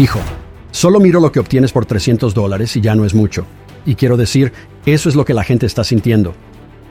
Dijo, solo miro lo que obtienes por 300 dólares y ya no es mucho. Y quiero decir, eso es lo que la gente está sintiendo.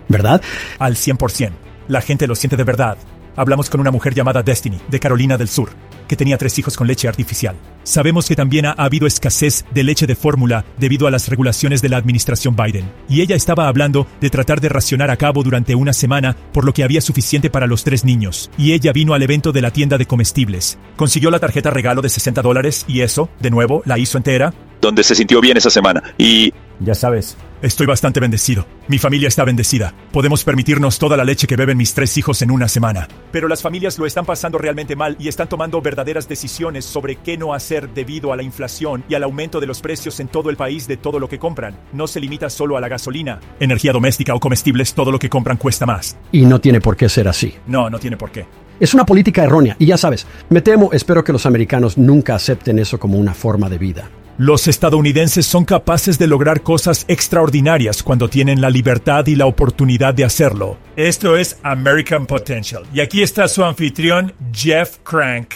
¿Verdad? Al 100%. La gente lo siente de verdad. Hablamos con una mujer llamada Destiny, de Carolina del Sur, que tenía tres hijos con leche artificial. Sabemos que también ha habido escasez de leche de fórmula debido a las regulaciones de la administración Biden. Y ella estaba hablando de tratar de racionar a cabo durante una semana, por lo que había suficiente para los tres niños. Y ella vino al evento de la tienda de comestibles. Consiguió la tarjeta regalo de 60 dólares y eso, de nuevo, la hizo entera. Donde se sintió bien esa semana. Y ya sabes, estoy bastante bendecido. Mi familia está bendecida. Podemos permitirnos toda la leche que beben mis tres hijos en una semana. Pero las familias lo están pasando realmente mal y están tomando verdaderas decisiones sobre qué no hacer debido a la inflación y al aumento de los precios en todo el país de todo lo que compran. No se limita solo a la gasolina. Energía doméstica o comestibles, todo lo que compran cuesta más. Y no tiene por qué ser así. No, no tiene por qué. Es una política errónea y ya sabes, me temo, espero que los americanos nunca acepten eso como una forma de vida. Los estadounidenses son capaces de lograr cosas extraordinarias cuando tienen la libertad y la oportunidad de hacerlo. Esto es American Potential. Y aquí está su anfitrión, Jeff Crank.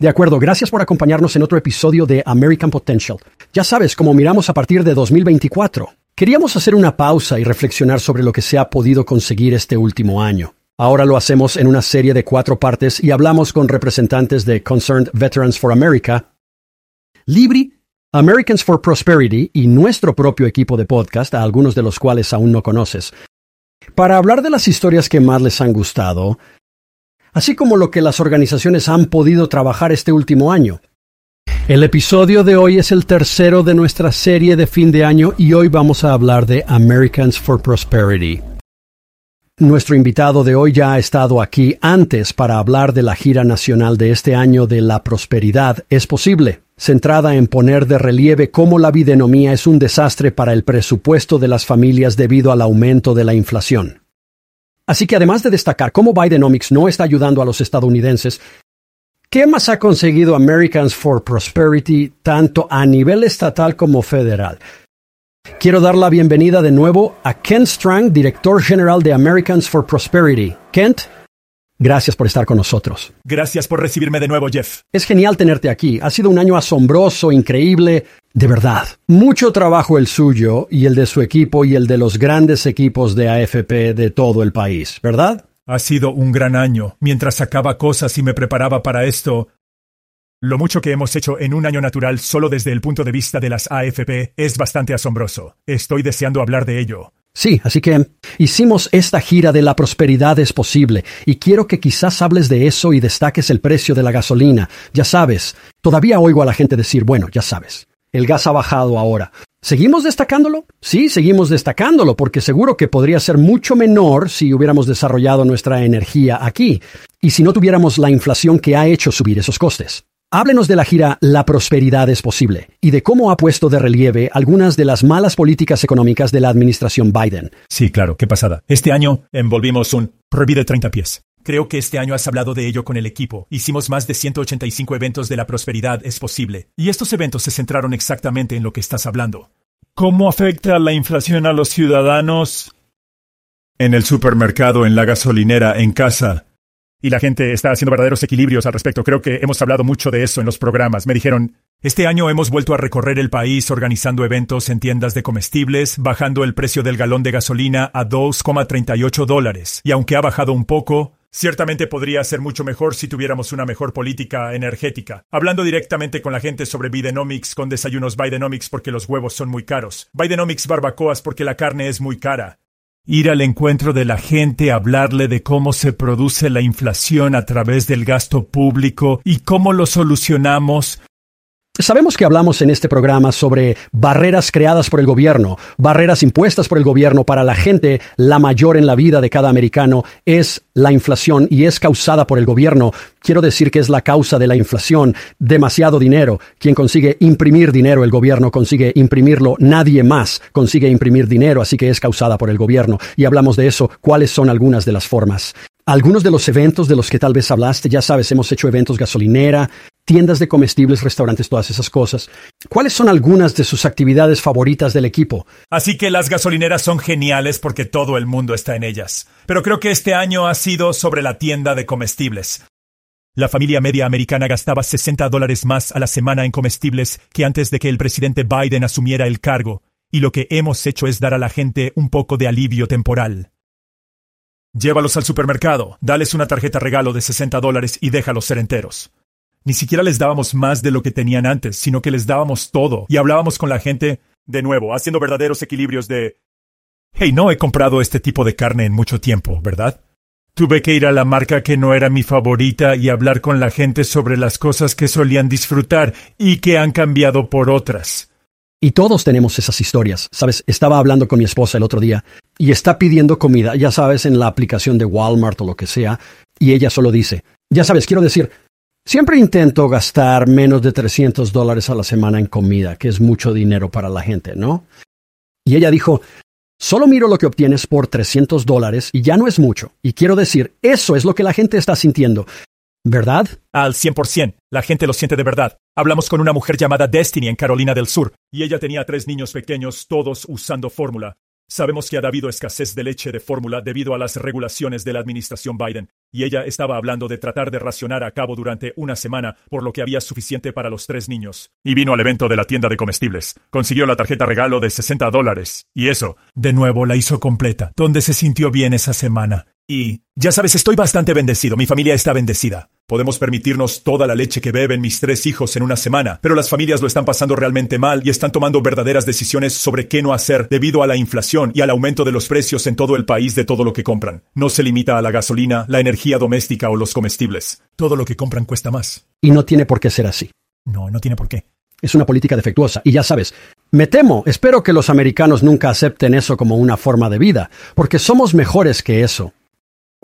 De acuerdo, gracias por acompañarnos en otro episodio de American Potential. Ya sabes, como miramos a partir de 2024, queríamos hacer una pausa y reflexionar sobre lo que se ha podido conseguir este último año. Ahora lo hacemos en una serie de cuatro partes y hablamos con representantes de Concerned Veterans for America, Libri Americans for Prosperity y nuestro propio equipo de podcast, a algunos de los cuales aún no conoces, para hablar de las historias que más les han gustado, así como lo que las organizaciones han podido trabajar este último año. El episodio de hoy es el tercero de nuestra serie de fin de año y hoy vamos a hablar de Americans for Prosperity. Nuestro invitado de hoy ya ha estado aquí antes para hablar de la gira nacional de este año de la prosperidad es posible centrada en poner de relieve cómo la videnomía es un desastre para el presupuesto de las familias debido al aumento de la inflación. Así que además de destacar cómo Bidenomics no está ayudando a los estadounidenses, ¿qué más ha conseguido Americans for Prosperity tanto a nivel estatal como federal? Quiero dar la bienvenida de nuevo a Kent Strang, director general de Americans for Prosperity. Kent, Gracias por estar con nosotros. Gracias por recibirme de nuevo, Jeff. Es genial tenerte aquí. Ha sido un año asombroso, increíble, de verdad. Mucho trabajo el suyo y el de su equipo y el de los grandes equipos de AFP de todo el país, ¿verdad? Ha sido un gran año. Mientras sacaba cosas y me preparaba para esto, lo mucho que hemos hecho en un año natural solo desde el punto de vista de las AFP es bastante asombroso. Estoy deseando hablar de ello. Sí, así que hicimos esta gira de la prosperidad es posible y quiero que quizás hables de eso y destaques el precio de la gasolina. Ya sabes, todavía oigo a la gente decir, bueno, ya sabes, el gas ha bajado ahora. ¿Seguimos destacándolo? Sí, seguimos destacándolo porque seguro que podría ser mucho menor si hubiéramos desarrollado nuestra energía aquí y si no tuviéramos la inflación que ha hecho subir esos costes. Háblenos de la gira La prosperidad es posible y de cómo ha puesto de relieve algunas de las malas políticas económicas de la administración Biden. Sí, claro, qué pasada. Este año envolvimos un prohibide 30 pies. Creo que este año has hablado de ello con el equipo. Hicimos más de 185 eventos de la prosperidad es posible. Y estos eventos se centraron exactamente en lo que estás hablando. ¿Cómo afecta la inflación a los ciudadanos? En el supermercado, en la gasolinera, en casa y la gente está haciendo verdaderos equilibrios al respecto. Creo que hemos hablado mucho de eso en los programas. Me dijeron, este año hemos vuelto a recorrer el país organizando eventos en tiendas de comestibles, bajando el precio del galón de gasolina a 2,38 dólares. Y aunque ha bajado un poco, Ciertamente podría ser mucho mejor si tuviéramos una mejor política energética. Hablando directamente con la gente sobre Bidenomics con desayunos Bidenomics porque los huevos son muy caros. Bidenomics barbacoas porque la carne es muy cara ir al encuentro de la gente, hablarle de cómo se produce la inflación a través del gasto público y cómo lo solucionamos, Sabemos que hablamos en este programa sobre barreras creadas por el gobierno, barreras impuestas por el gobierno para la gente. La mayor en la vida de cada americano es la inflación y es causada por el gobierno. Quiero decir que es la causa de la inflación. Demasiado dinero. Quien consigue imprimir dinero, el gobierno consigue imprimirlo. Nadie más consigue imprimir dinero, así que es causada por el gobierno. Y hablamos de eso. ¿Cuáles son algunas de las formas? Algunos de los eventos de los que tal vez hablaste, ya sabes, hemos hecho eventos gasolinera, tiendas de comestibles, restaurantes, todas esas cosas. ¿Cuáles son algunas de sus actividades favoritas del equipo? Así que las gasolineras son geniales porque todo el mundo está en ellas. Pero creo que este año ha sido sobre la tienda de comestibles. La familia media americana gastaba 60 dólares más a la semana en comestibles que antes de que el presidente Biden asumiera el cargo, y lo que hemos hecho es dar a la gente un poco de alivio temporal. Llévalos al supermercado, dales una tarjeta regalo de 60 dólares y déjalos ser enteros. Ni siquiera les dábamos más de lo que tenían antes, sino que les dábamos todo y hablábamos con la gente, de nuevo, haciendo verdaderos equilibrios de... Hey, no he comprado este tipo de carne en mucho tiempo, ¿verdad? Tuve que ir a la marca que no era mi favorita y hablar con la gente sobre las cosas que solían disfrutar y que han cambiado por otras. Y todos tenemos esas historias. Sabes, estaba hablando con mi esposa el otro día y está pidiendo comida, ya sabes, en la aplicación de Walmart o lo que sea, y ella solo dice, ya sabes, quiero decir, Siempre intento gastar menos de 300 dólares a la semana en comida, que es mucho dinero para la gente, ¿no? Y ella dijo, solo miro lo que obtienes por 300 dólares y ya no es mucho. Y quiero decir, eso es lo que la gente está sintiendo. ¿Verdad? Al 100%. La gente lo siente de verdad. Hablamos con una mujer llamada Destiny en Carolina del Sur, y ella tenía tres niños pequeños, todos usando fórmula. Sabemos que ha habido escasez de leche de fórmula debido a las regulaciones de la administración Biden, y ella estaba hablando de tratar de racionar a cabo durante una semana, por lo que había suficiente para los tres niños. Y vino al evento de la tienda de comestibles. Consiguió la tarjeta regalo de 60 dólares. Y eso, de nuevo, la hizo completa, donde se sintió bien esa semana. Y, ya sabes, estoy bastante bendecido, mi familia está bendecida. Podemos permitirnos toda la leche que beben mis tres hijos en una semana, pero las familias lo están pasando realmente mal y están tomando verdaderas decisiones sobre qué no hacer debido a la inflación y al aumento de los precios en todo el país de todo lo que compran. No se limita a la gasolina, la energía doméstica o los comestibles. Todo lo que compran cuesta más. Y no tiene por qué ser así. No, no tiene por qué. Es una política defectuosa. Y ya sabes, me temo, espero que los americanos nunca acepten eso como una forma de vida, porque somos mejores que eso.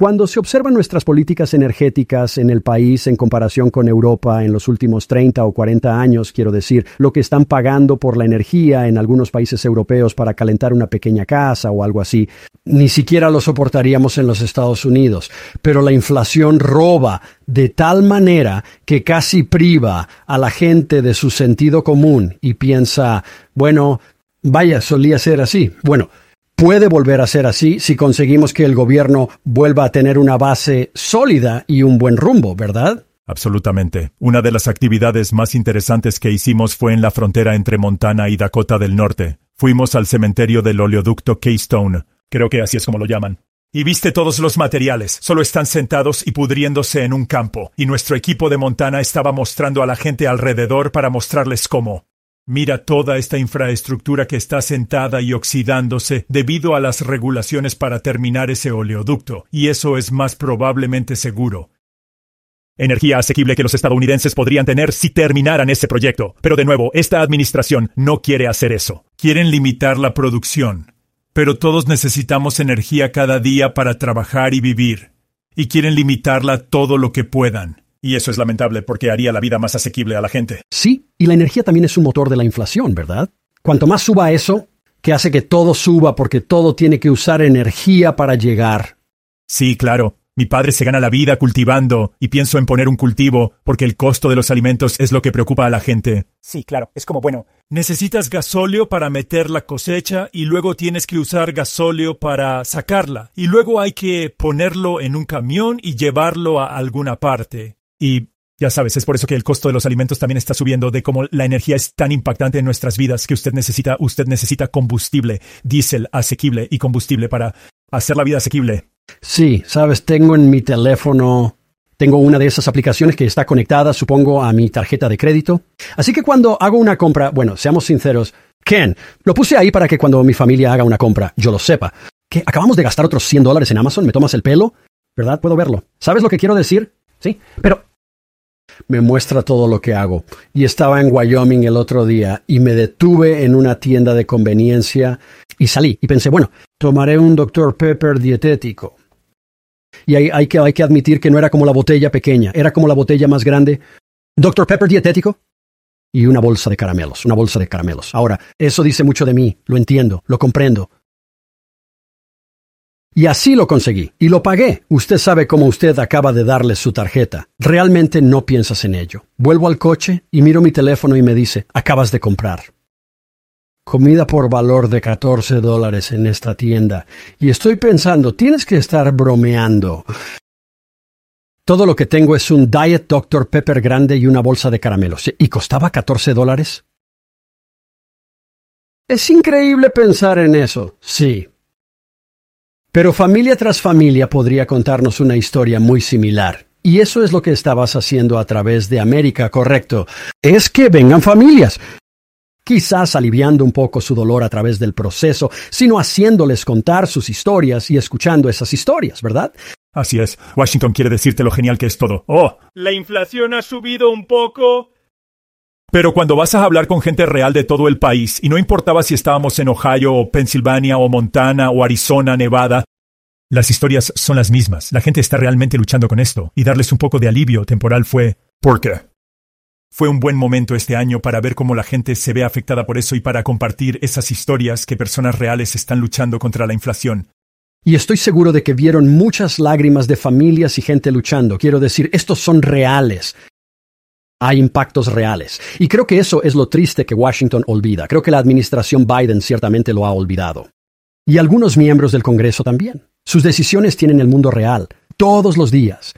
Cuando se observan nuestras políticas energéticas en el país en comparación con Europa en los últimos 30 o 40 años, quiero decir, lo que están pagando por la energía en algunos países europeos para calentar una pequeña casa o algo así, ni siquiera lo soportaríamos en los Estados Unidos. Pero la inflación roba de tal manera que casi priva a la gente de su sentido común y piensa, bueno, vaya, solía ser así. Bueno, puede volver a ser así si conseguimos que el gobierno vuelva a tener una base sólida y un buen rumbo, ¿verdad? Absolutamente. Una de las actividades más interesantes que hicimos fue en la frontera entre Montana y Dakota del Norte. Fuimos al cementerio del oleoducto Keystone, creo que así es como lo llaman. Y viste todos los materiales, solo están sentados y pudriéndose en un campo, y nuestro equipo de Montana estaba mostrando a la gente alrededor para mostrarles cómo. Mira toda esta infraestructura que está sentada y oxidándose debido a las regulaciones para terminar ese oleoducto, y eso es más probablemente seguro. Energía asequible que los estadounidenses podrían tener si terminaran ese proyecto. Pero de nuevo, esta administración no quiere hacer eso. Quieren limitar la producción. Pero todos necesitamos energía cada día para trabajar y vivir. Y quieren limitarla todo lo que puedan. Y eso es lamentable porque haría la vida más asequible a la gente. Sí, y la energía también es un motor de la inflación, ¿verdad? Cuanto más suba eso, que hace que todo suba porque todo tiene que usar energía para llegar. Sí, claro. Mi padre se gana la vida cultivando y pienso en poner un cultivo porque el costo de los alimentos es lo que preocupa a la gente. Sí, claro. Es como, bueno, necesitas gasóleo para meter la cosecha y luego tienes que usar gasóleo para sacarla y luego hay que ponerlo en un camión y llevarlo a alguna parte. Y ya sabes, es por eso que el costo de los alimentos también está subiendo, de cómo la energía es tan impactante en nuestras vidas que usted necesita, usted necesita combustible, diésel asequible y combustible para hacer la vida asequible. Sí, sabes, tengo en mi teléfono, tengo una de esas aplicaciones que está conectada, supongo, a mi tarjeta de crédito. Así que cuando hago una compra, bueno, seamos sinceros, Ken, lo puse ahí para que cuando mi familia haga una compra, yo lo sepa. Que acabamos de gastar otros 100 dólares en Amazon, ¿me tomas el pelo? ¿Verdad? Puedo verlo. ¿Sabes lo que quiero decir? Sí, pero me muestra todo lo que hago. Y estaba en Wyoming el otro día y me detuve en una tienda de conveniencia y salí y pensé, bueno, tomaré un Dr. Pepper dietético. Y hay, hay, que, hay que admitir que no era como la botella pequeña, era como la botella más grande. Dr. Pepper dietético y una bolsa de caramelos, una bolsa de caramelos. Ahora, eso dice mucho de mí, lo entiendo, lo comprendo, y así lo conseguí. Y lo pagué. Usted sabe cómo usted acaba de darle su tarjeta. Realmente no piensas en ello. Vuelvo al coche y miro mi teléfono y me dice, acabas de comprar. Comida por valor de 14 dólares en esta tienda. Y estoy pensando, tienes que estar bromeando. Todo lo que tengo es un Diet Dr. Pepper grande y una bolsa de caramelos. ¿Y costaba 14 dólares? Es increíble pensar en eso, sí. Pero familia tras familia podría contarnos una historia muy similar. Y eso es lo que estabas haciendo a través de América, correcto. Es que vengan familias. Quizás aliviando un poco su dolor a través del proceso, sino haciéndoles contar sus historias y escuchando esas historias, ¿verdad? Así es. Washington quiere decirte lo genial que es todo. Oh, la inflación ha subido un poco. Pero cuando vas a hablar con gente real de todo el país, y no importaba si estábamos en Ohio o Pensilvania o Montana o Arizona, Nevada, las historias son las mismas. La gente está realmente luchando con esto, y darles un poco de alivio temporal fue... ¿Por qué? Fue un buen momento este año para ver cómo la gente se ve afectada por eso y para compartir esas historias que personas reales están luchando contra la inflación. Y estoy seguro de que vieron muchas lágrimas de familias y gente luchando. Quiero decir, estos son reales. Hay impactos reales. Y creo que eso es lo triste que Washington olvida. Creo que la administración Biden ciertamente lo ha olvidado. Y algunos miembros del Congreso también. Sus decisiones tienen el mundo real, todos los días.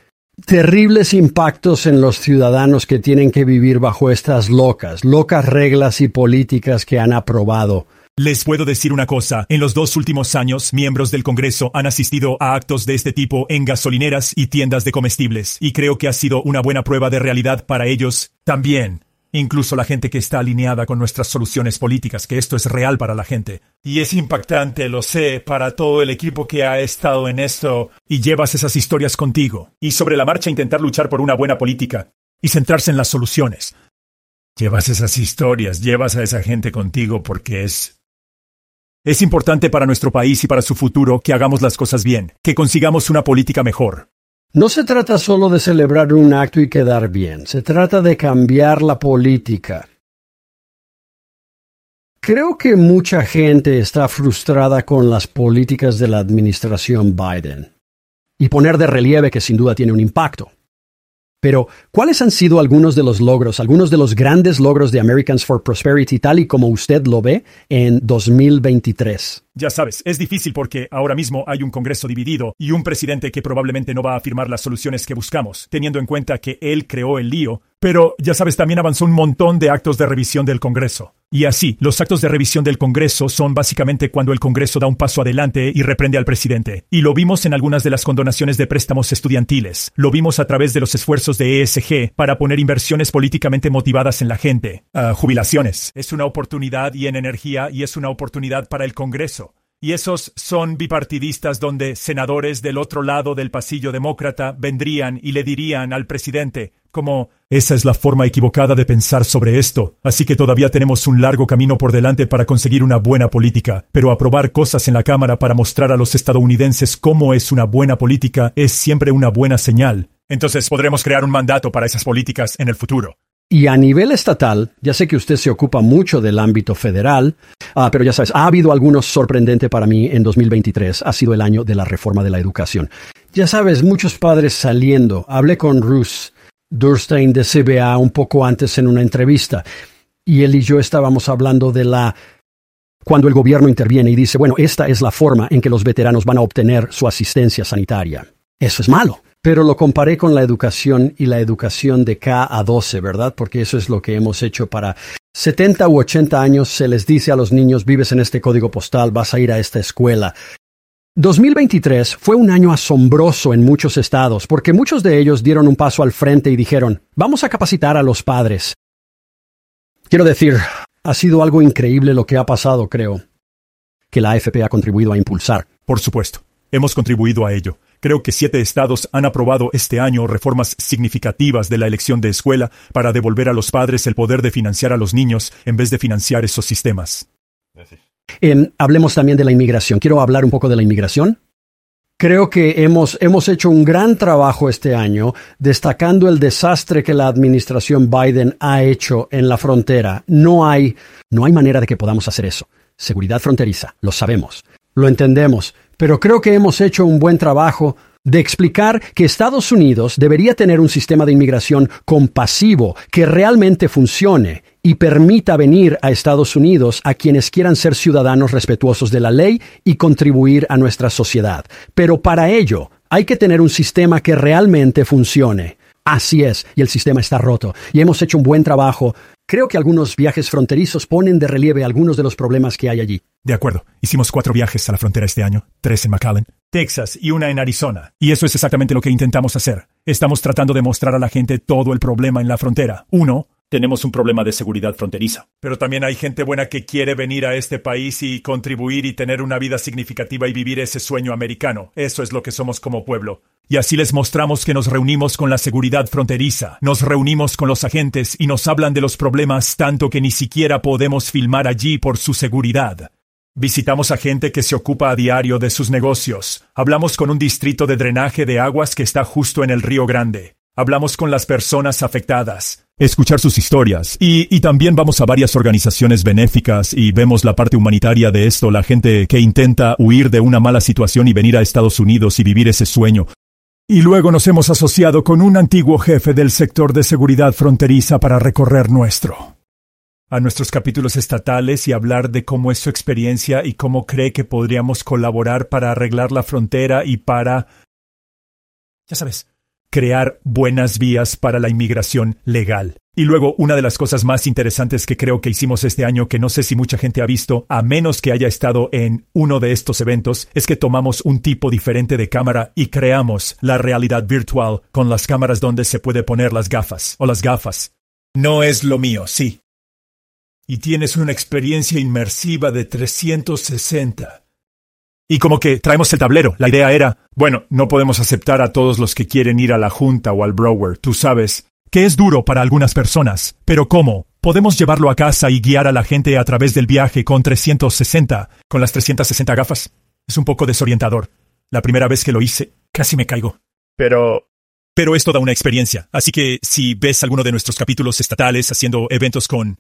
Terribles impactos en los ciudadanos que tienen que vivir bajo estas locas, locas reglas y políticas que han aprobado. Les puedo decir una cosa, en los dos últimos años, miembros del Congreso han asistido a actos de este tipo en gasolineras y tiendas de comestibles, y creo que ha sido una buena prueba de realidad para ellos también incluso la gente que está alineada con nuestras soluciones políticas, que esto es real para la gente. Y es impactante, lo sé, para todo el equipo que ha estado en esto. Y llevas esas historias contigo. Y sobre la marcha intentar luchar por una buena política. Y centrarse en las soluciones. Llevas esas historias, llevas a esa gente contigo porque es... Es importante para nuestro país y para su futuro que hagamos las cosas bien, que consigamos una política mejor. No se trata solo de celebrar un acto y quedar bien, se trata de cambiar la política. Creo que mucha gente está frustrada con las políticas de la administración Biden y poner de relieve que sin duda tiene un impacto. Pero, ¿cuáles han sido algunos de los logros, algunos de los grandes logros de Americans for Prosperity tal y como usted lo ve en 2023? Ya sabes, es difícil porque ahora mismo hay un Congreso dividido y un presidente que probablemente no va a afirmar las soluciones que buscamos, teniendo en cuenta que él creó el lío pero, ya sabes, también avanzó un montón de actos de revisión del Congreso. Y así, los actos de revisión del Congreso son básicamente cuando el Congreso da un paso adelante y reprende al presidente. Y lo vimos en algunas de las condonaciones de préstamos estudiantiles. Lo vimos a través de los esfuerzos de ESG para poner inversiones políticamente motivadas en la gente. Uh, jubilaciones. Es una oportunidad y en energía y es una oportunidad para el Congreso. Y esos son bipartidistas donde senadores del otro lado del pasillo demócrata vendrían y le dirían al presidente, como esa es la forma equivocada de pensar sobre esto, así que todavía tenemos un largo camino por delante para conseguir una buena política, pero aprobar cosas en la Cámara para mostrar a los estadounidenses cómo es una buena política es siempre una buena señal. Entonces podremos crear un mandato para esas políticas en el futuro. Y a nivel estatal, ya sé que usted se ocupa mucho del ámbito federal, ah, pero ya sabes, ha habido algunos sorprendentes para mí en 2023. Ha sido el año de la reforma de la educación. Ya sabes, muchos padres saliendo. Hablé con Ruth Durstein de CBA un poco antes en una entrevista. Y él y yo estábamos hablando de la cuando el gobierno interviene y dice, bueno, esta es la forma en que los veteranos van a obtener su asistencia sanitaria. Eso es malo. Pero lo comparé con la educación y la educación de K a 12, ¿verdad? Porque eso es lo que hemos hecho para 70 u 80 años. Se les dice a los niños, vives en este código postal, vas a ir a esta escuela. 2023 fue un año asombroso en muchos estados porque muchos de ellos dieron un paso al frente y dijeron, vamos a capacitar a los padres. Quiero decir, ha sido algo increíble lo que ha pasado, creo, que la AFP ha contribuido a impulsar. Por supuesto, hemos contribuido a ello. Creo que siete estados han aprobado este año reformas significativas de la elección de escuela para devolver a los padres el poder de financiar a los niños en vez de financiar esos sistemas. Hablemos también de la inmigración. Quiero hablar un poco de la inmigración. Creo que hemos, hemos hecho un gran trabajo este año destacando el desastre que la administración Biden ha hecho en la frontera. No hay, no hay manera de que podamos hacer eso. Seguridad fronteriza, lo sabemos, lo entendemos, pero creo que hemos hecho un buen trabajo de explicar que Estados Unidos debería tener un sistema de inmigración compasivo que realmente funcione y permita venir a Estados Unidos a quienes quieran ser ciudadanos respetuosos de la ley y contribuir a nuestra sociedad. Pero para ello Hay que tener un sistema que realmente funcione. Así es, y el sistema está roto, y hemos hecho un buen trabajo. Creo que algunos viajes fronterizos ponen de relieve algunos de los problemas que hay allí. De acuerdo. Hicimos cuatro viajes a la frontera este año, tres en McAllen, Texas y una en Arizona. Y eso es exactamente lo que intentamos hacer. Estamos tratando de mostrar a la gente todo el problema en la frontera. Uno, tenemos un problema de seguridad fronteriza. Pero también hay gente buena que quiere venir a este país y contribuir y tener una vida significativa y vivir ese sueño americano. Eso es lo que somos como pueblo. Y así les mostramos que nos reunimos con la seguridad fronteriza, nos reunimos con los agentes y nos hablan de los problemas tanto que ni siquiera podemos filmar allí por su seguridad. Visitamos a gente que se ocupa a diario de sus negocios. Hablamos con un distrito de drenaje de aguas que está justo en el Río Grande. Hablamos con las personas afectadas. Escuchar sus historias. Y, y, también vamos a varias organizaciones benéficas y vemos la parte humanitaria de esto, la gente que intenta huir de una mala situación y venir a Estados Unidos y vivir ese sueño. Y luego nos hemos asociado con un antiguo jefe del sector de seguridad fronteriza para recorrer nuestro. A nuestros capítulos estatales y hablar de cómo es su experiencia y cómo cree que podríamos colaborar para arreglar la frontera y para... Ya sabes, crear buenas vías para la inmigración legal. Y luego, una de las cosas más interesantes que creo que hicimos este año, que no sé si mucha gente ha visto, a menos que haya estado en uno de estos eventos, es que tomamos un tipo diferente de cámara y creamos la realidad virtual con las cámaras donde se puede poner las gafas o las gafas. No es lo mío, sí. Y tienes una experiencia inmersiva de 360 y como que traemos el tablero. La idea era, bueno, no podemos aceptar a todos los que quieren ir a la junta o al brower, tú sabes, que es duro para algunas personas, pero ¿cómo? Podemos llevarlo a casa y guiar a la gente a través del viaje con 360, con las 360 gafas. Es un poco desorientador. La primera vez que lo hice, casi me caigo. Pero... Pero es toda una experiencia, así que si ves alguno de nuestros capítulos estatales haciendo eventos con...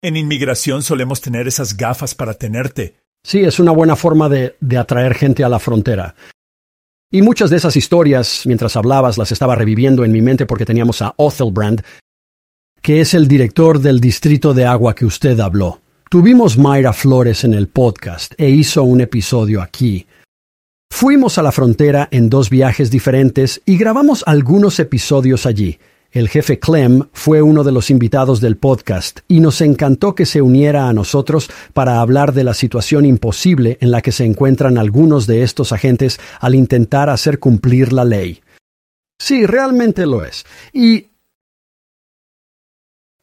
En inmigración solemos tener esas gafas para tenerte, Sí, es una buena forma de, atraer gente a la frontera. Y muchas de esas historias, mientras hablabas, las estaba reviviendo en mi mente porque teníamos a Othelbrand, que es el director del distrito de agua que usted habló. Tuvimos Mayra Flores en el podcast e hizo un episodio aquí. Fuimos a la frontera en dos viajes diferentes y grabamos algunos episodios allí. El jefe Clem fue uno de los invitados del podcast y nos encantó que se uniera a nosotros para hablar de la situación imposible en la que se encuentran algunos de estos agentes al intentar hacer cumplir la ley. Sí, realmente lo es. Y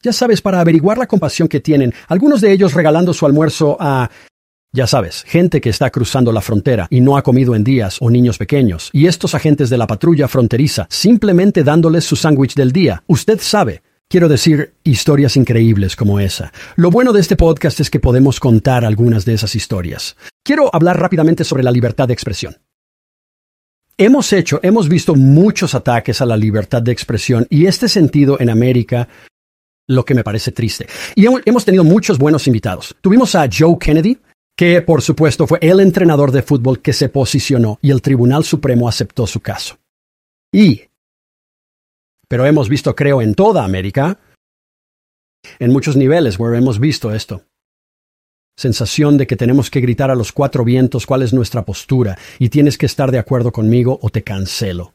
ya sabes, para averiguar la compasión que tienen, algunos de ellos regalando su almuerzo a ya sabes, gente que está cruzando la frontera y no ha comido en días o niños pequeños, y estos agentes de la patrulla fronteriza simplemente dándoles su sándwich del día. Usted sabe. Quiero decir, historias increíbles como esa. Lo bueno de este podcast es que podemos contar algunas de esas historias. Quiero hablar rápidamente sobre la libertad de expresión. Hemos hecho, hemos visto muchos ataques a la libertad de expresión y este sentido en América lo que me parece triste. Y hemos tenido muchos buenos invitados. Tuvimos a Joe Kennedy, que por supuesto fue el entrenador de fútbol que se posicionó y el Tribunal Supremo aceptó su caso. Y, pero hemos visto, creo, en toda América, en muchos niveles hemos visto esto. Sensación de que tenemos que gritar a los cuatro vientos cuál es nuestra postura y tienes que estar de acuerdo conmigo o te cancelo.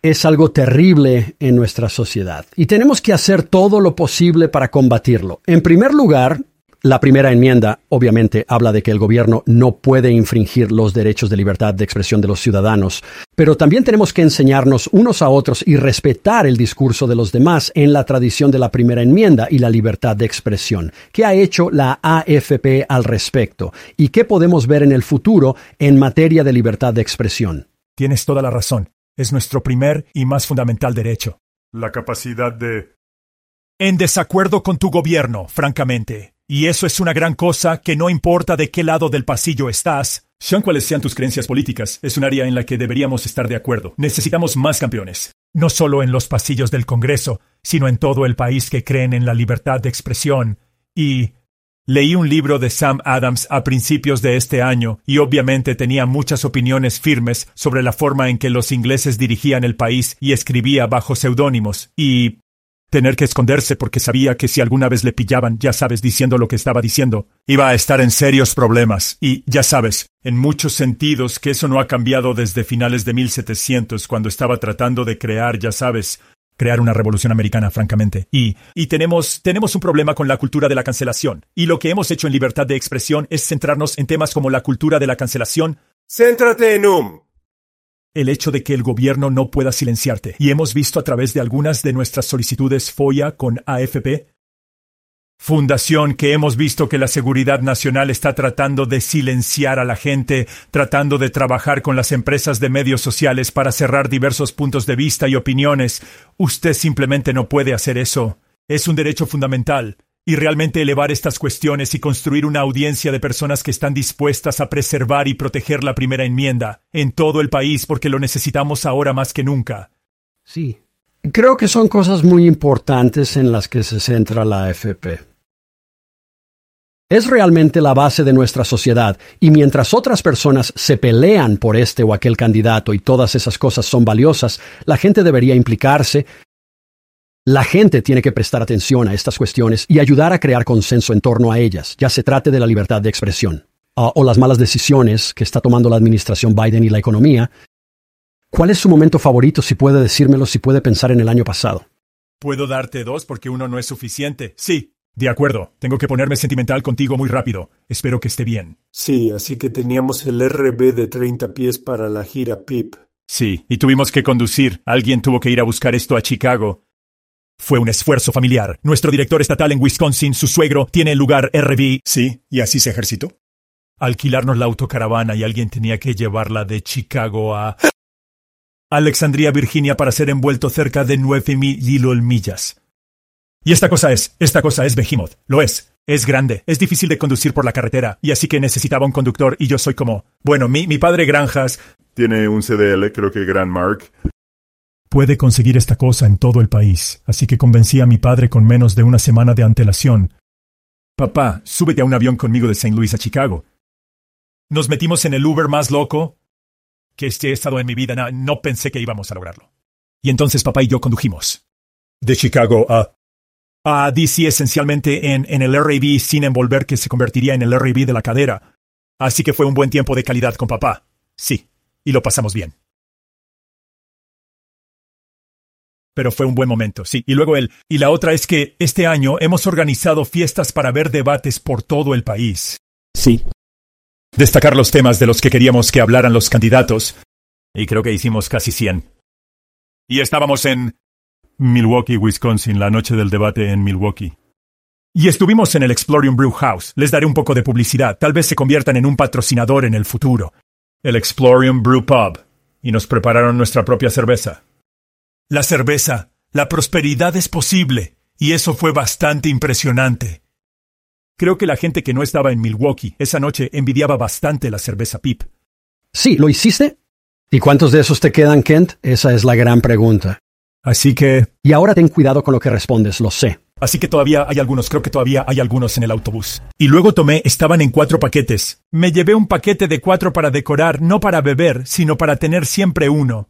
Es algo terrible en nuestra sociedad y tenemos que hacer todo lo posible para combatirlo. En primer lugar, la primera enmienda, obviamente, habla de que el gobierno no puede infringir los derechos de libertad de expresión de los ciudadanos, pero también tenemos que enseñarnos unos a otros y respetar el discurso de los demás en la tradición de la primera enmienda y la libertad de expresión. ¿Qué ha hecho la AFP al respecto? ¿Y qué podemos ver en el futuro en materia de libertad de expresión? Tienes toda la razón. Es nuestro primer y más fundamental derecho. La capacidad de... En desacuerdo con tu gobierno, francamente. Y eso es una gran cosa que no importa de qué lado del pasillo estás. Sean cuales sean tus creencias políticas, es un área en la que deberíamos estar de acuerdo. Necesitamos más campeones. No solo en los pasillos del Congreso, sino en todo el país que creen en la libertad de expresión. Y leí un libro de Sam Adams a principios de este año y obviamente tenía muchas opiniones firmes sobre la forma en que los ingleses dirigían el país y escribía bajo seudónimos. Y tener que esconderse porque sabía que si alguna vez le pillaban, ya sabes, diciendo lo que estaba diciendo, iba a estar en serios problemas. Y, ya sabes, en muchos sentidos que eso no ha cambiado desde finales de 1700, cuando estaba tratando de crear, ya sabes, crear una revolución americana, francamente. Y, y tenemos, tenemos un problema con la cultura de la cancelación. Y lo que hemos hecho en libertad de expresión es centrarnos en temas como la cultura de la cancelación. Céntrate en Um. El hecho de que el gobierno no pueda silenciarte. Y hemos visto a través de algunas de nuestras solicitudes FOIA con AFP fundación que hemos visto que la seguridad nacional está tratando de silenciar a la gente, tratando de trabajar con las empresas de medios sociales para cerrar diversos puntos de vista y opiniones. Usted simplemente no puede hacer eso. Es un derecho fundamental. Y realmente elevar estas cuestiones y construir una audiencia de personas que están dispuestas a preservar y proteger la primera enmienda en todo el país porque lo necesitamos ahora más que nunca. Sí. Creo que son cosas muy importantes en las que se centra la AFP es realmente la base de nuestra sociedad y mientras otras personas se pelean por este o aquel candidato y todas esas cosas son valiosas, la gente debería implicarse. La gente tiene que prestar atención a estas cuestiones y ayudar a crear consenso en torno a ellas, ya se trate de la libertad de expresión uh, o las malas decisiones que está tomando la administración Biden y la economía. ¿Cuál es su momento favorito si puede decírmelo, si puede pensar en el año pasado? Puedo darte dos porque uno no es suficiente. Sí, de acuerdo, tengo que ponerme sentimental contigo muy rápido. Espero que esté bien. Sí, así que teníamos el RB de 30 pies para la gira PIP. Sí, y tuvimos que conducir. Alguien tuvo que ir a buscar esto a Chicago. Fue un esfuerzo familiar. Nuestro director estatal en Wisconsin, su suegro, tiene el lugar RB. Sí, y así se ejercitó. Alquilarnos la autocaravana y alguien tenía que llevarla de Chicago a Alexandria, Virginia, para ser envuelto cerca de nueve mil millas. Y esta cosa es, esta cosa es Behemoth, lo es. Es grande, es difícil de conducir por la carretera, y así que necesitaba un conductor, y yo soy como, bueno, mi, mi padre Granjas... Tiene un CDL, creo que Grand Mark. Puede conseguir esta cosa en todo el país, así que convencí a mi padre con menos de una semana de antelación. Papá, súbete a un avión conmigo de St. Louis a Chicago. Nos metimos en el Uber más loco que este he estado en mi vida. No, pensé que íbamos a lograrlo. Y entonces papá y yo condujimos. De Chicago a a DC esencialmente en, en el RAV sin envolver que se convertiría en el RAV de la cadera. Así que fue un buen tiempo de calidad con papá. Sí, y lo pasamos bien. Pero fue un buen momento, sí. Y luego él. Y la otra es que este año hemos organizado fiestas para ver debates por todo el país. Sí. Destacar los temas de los que queríamos que hablaran los candidatos. Y creo que hicimos casi 100. Y estábamos en Milwaukee, Wisconsin, la noche del debate en Milwaukee. Y estuvimos en el Exploring Brew House. Les daré un poco de publicidad. Tal vez se conviertan en un patrocinador en el futuro. El Exploring Brew Pub. Y nos prepararon nuestra propia cerveza. La cerveza. La prosperidad es posible. Y eso fue bastante impresionante. Creo que la gente que no estaba en Milwaukee esa noche envidiaba bastante la cerveza Pip. Sí, ¿lo hiciste? ¿Y cuántos de esos te quedan, Kent? Esa es la gran pregunta. Así que... Y ahora ten cuidado con lo que respondes, lo sé. Así que todavía hay algunos, creo que todavía hay algunos en el autobús. Y luego tomé, estaban en cuatro paquetes. Me llevé un paquete de cuatro para decorar, no para beber, sino para tener siempre uno.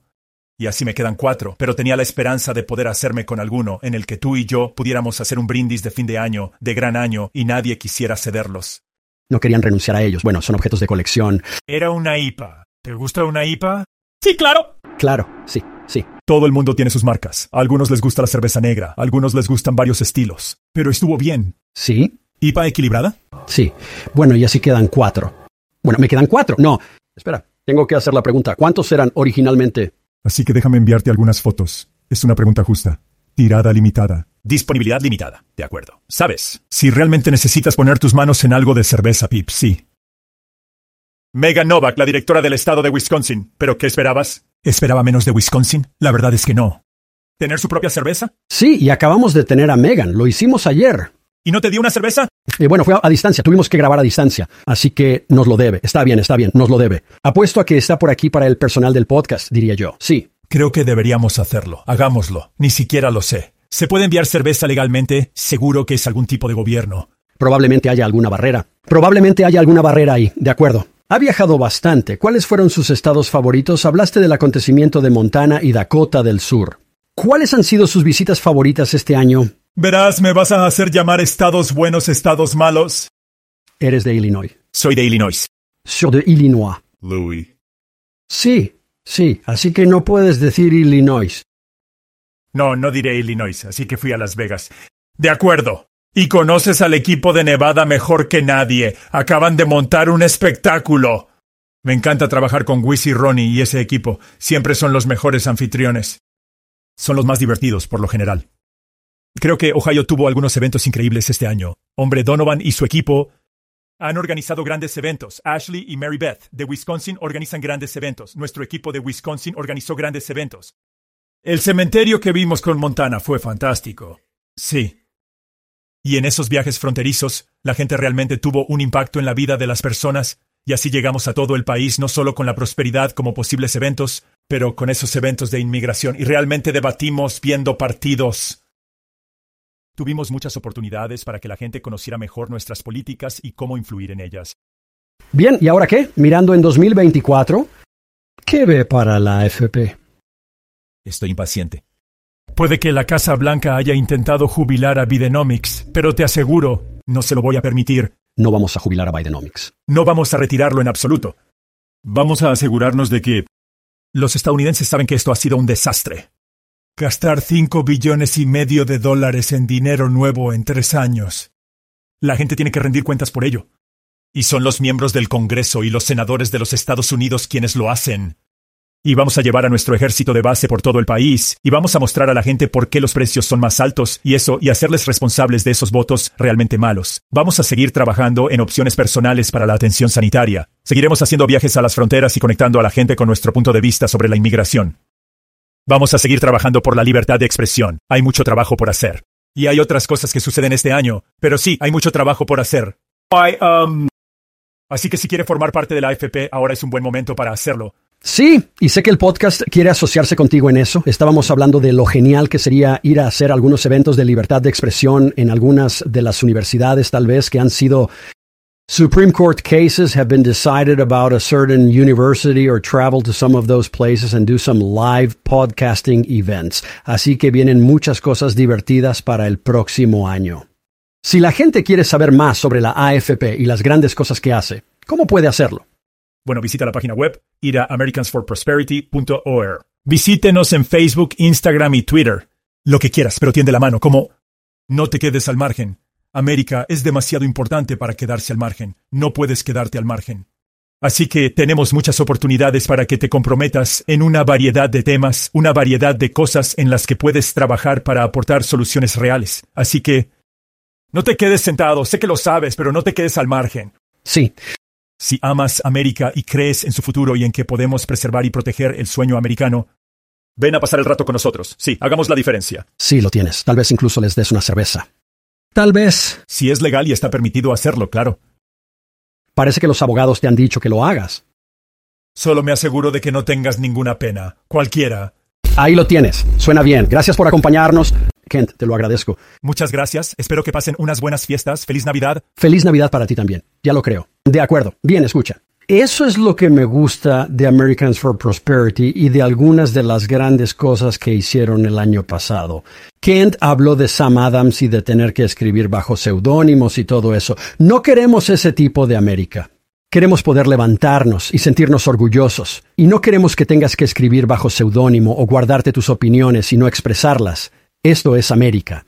Y así me quedan cuatro, pero tenía la esperanza de poder hacerme con alguno en el que tú y yo pudiéramos hacer un brindis de fin de año, de gran año, y nadie quisiera cederlos. No querían renunciar a ellos. Bueno, son objetos de colección. Era una IPA. ¿Te gusta una IPA? Sí, claro. Claro, sí. Sí. Todo el mundo tiene sus marcas. A algunos les gusta la cerveza negra, a algunos les gustan varios estilos. Pero estuvo bien. ¿Sí? ¿IPA equilibrada? Sí. Bueno, y así quedan cuatro. Bueno, me quedan cuatro. No. Espera, tengo que hacer la pregunta. ¿Cuántos eran originalmente? Así que déjame enviarte algunas fotos. Es una pregunta justa. Tirada limitada. Disponibilidad limitada. De acuerdo. Sabes, si realmente necesitas poner tus manos en algo de cerveza, Pip, sí. Megan Novak, la directora del estado de Wisconsin. ¿Pero qué esperabas? ¿Esperaba menos de Wisconsin? La verdad es que no. ¿Tener su propia cerveza? Sí, y acabamos de tener a Megan. Lo hicimos ayer. ¿Y no te dio una cerveza? Eh, bueno, fue a, a, distancia. Tuvimos que grabar a distancia. Así que nos lo debe. Está bien, está bien. Nos lo debe. Apuesto a que está por aquí para el personal del podcast, diría yo. Sí. Creo que deberíamos hacerlo. Hagámoslo. Ni siquiera lo sé. ¿Se puede enviar cerveza legalmente? Seguro que es algún tipo de gobierno. Probablemente haya alguna barrera. Probablemente haya alguna barrera ahí. De acuerdo. Ha viajado bastante. ¿Cuáles fueron sus estados favoritos? Hablaste del acontecimiento de Montana y Dakota del Sur. ¿Cuáles han sido sus visitas favoritas este año? Verás, me vas a hacer llamar estados buenos, estados malos. Eres de Illinois. Soy de Illinois. Sur de Illinois. Louis. Sí, sí, así que no puedes decir Illinois. No, no diré Illinois, así que fui a Las Vegas. De acuerdo. Y conoces al equipo de Nevada mejor que nadie. Acaban de montar un espectáculo. Me encanta trabajar con Wiz y Ronnie y ese equipo. Siempre son los mejores anfitriones. Son los más divertidos, por lo general. Creo que Ohio tuvo algunos eventos increíbles este año. Hombre Donovan y su equipo han organizado grandes eventos. Ashley y Mary Beth de Wisconsin organizan grandes eventos. Nuestro equipo de Wisconsin organizó grandes eventos. El cementerio que vimos con Montana fue fantástico. Sí. Y en esos viajes fronterizos, la gente realmente tuvo un impacto en la vida de las personas, y así llegamos a todo el país no solo con la prosperidad como posibles eventos, pero con esos eventos de inmigración, y realmente debatimos viendo partidos. Tuvimos muchas oportunidades para que la gente conociera mejor nuestras políticas y cómo influir en ellas. Bien, ¿y ahora qué? Mirando en 2024, ¿qué ve para la AFP? Estoy impaciente. Puede que la Casa Blanca haya intentado jubilar a Bidenomics, pero te aseguro, no se lo voy a permitir. No vamos a jubilar a Bidenomics. No vamos a retirarlo en absoluto. Vamos a asegurarnos de que los estadounidenses saben que esto ha sido un desastre. Gastar cinco billones y medio de dólares en dinero nuevo en tres años. La gente tiene que rendir cuentas por ello. Y son los miembros del Congreso y los senadores de los Estados Unidos quienes lo hacen. Y vamos a llevar a nuestro ejército de base por todo el país, y vamos a mostrar a la gente por qué los precios son más altos, y eso, y hacerles responsables de esos votos realmente malos. Vamos a seguir trabajando en opciones personales para la atención sanitaria. Seguiremos haciendo viajes a las fronteras y conectando a la gente con nuestro punto de vista sobre la inmigración. Vamos a seguir trabajando por la libertad de expresión. Hay mucho trabajo por hacer. Y hay otras cosas que suceden este año, pero sí, hay mucho trabajo por hacer. Um... Así que si quiere formar parte de la AFP, ahora es un buen momento para hacerlo. Sí, y sé que el podcast quiere asociarse contigo en eso. Estábamos hablando de lo genial que sería ir a hacer algunos eventos de libertad de expresión en algunas de las universidades tal vez que han sido Supreme Court cases have been decided about a certain university or travel to some of those places and do some live podcasting events. Así que vienen muchas cosas divertidas para el próximo año. Si la gente quiere saber más sobre la AFP y las grandes cosas que hace, ¿cómo puede hacerlo? Bueno, visita la página web, ir a americansforprosperity.org. Visítenos en Facebook, Instagram y Twitter. Lo que quieras, pero tiende la mano, como no te quedes al margen. América es demasiado importante para quedarse al margen. No puedes quedarte al margen. Así que tenemos muchas oportunidades para que te comprometas en una variedad de temas, una variedad de cosas en las que puedes trabajar para aportar soluciones reales. Así que no te quedes sentado, sé que lo sabes, pero no te quedes al margen. Sí, Si amas América y crees en su futuro y en que podemos preservar y proteger el sueño americano, ven a pasar el rato con nosotros. Sí, hagamos la diferencia. sí lo tienes. Tal vez incluso les des una cerveza. Tal vez. Si es legal y está permitido hacerlo, claro. Parece que los abogados te han dicho que lo hagas. Solo me aseguro de que no tengas ninguna pena. Cualquiera. Ahí lo tienes. Suena bien. Gracias por acompañarnos. Kent, te lo agradezco. Muchas gracias. Espero que pasen unas buenas fiestas. Feliz Navidad. Feliz Navidad para ti también. Ya lo creo. De acuerdo. Bien, escucha. Eso es lo que me gusta de Americans for Prosperity y de algunas de las grandes cosas que hicieron el año pasado. Kent habló de Sam Adams y de tener que escribir bajo seudónimos y todo eso. No queremos ese tipo de América. Queremos poder levantarnos y sentirnos orgullosos. Y no queremos que tengas que escribir bajo seudónimo o guardarte tus opiniones y no expresarlas. Esto es América.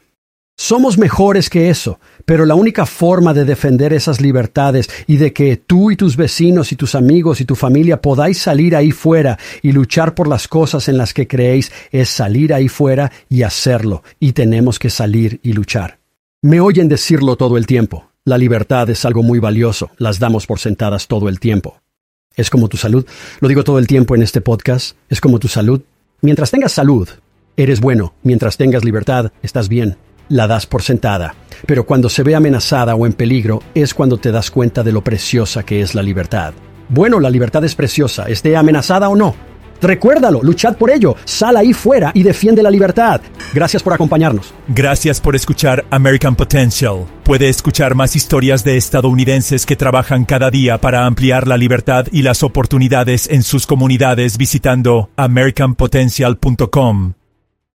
Somos mejores que eso, pero la única forma de defender esas libertades y de que tú y tus vecinos y tus amigos y tu familia podáis salir ahí fuera y luchar por las cosas en las que creéis es salir ahí fuera y hacerlo, y tenemos que salir y luchar. Me oyen decirlo todo el tiempo. La libertad es algo muy valioso, las damos por sentadas todo el tiempo. Es como tu salud, lo digo todo el tiempo en este podcast, es como tu salud. Mientras tengas salud, eres bueno, mientras tengas libertad, estás bien la das por sentada. Pero cuando se ve amenazada o en peligro es cuando te das cuenta de lo preciosa que es la libertad. Bueno, la libertad es preciosa, esté amenazada o no. Recuérdalo, luchad por ello, sal ahí fuera y defiende la libertad. Gracias por acompañarnos. Gracias por escuchar American Potential. Puede escuchar más historias de estadounidenses que trabajan cada día para ampliar la libertad y las oportunidades en sus comunidades visitando americanpotential.com.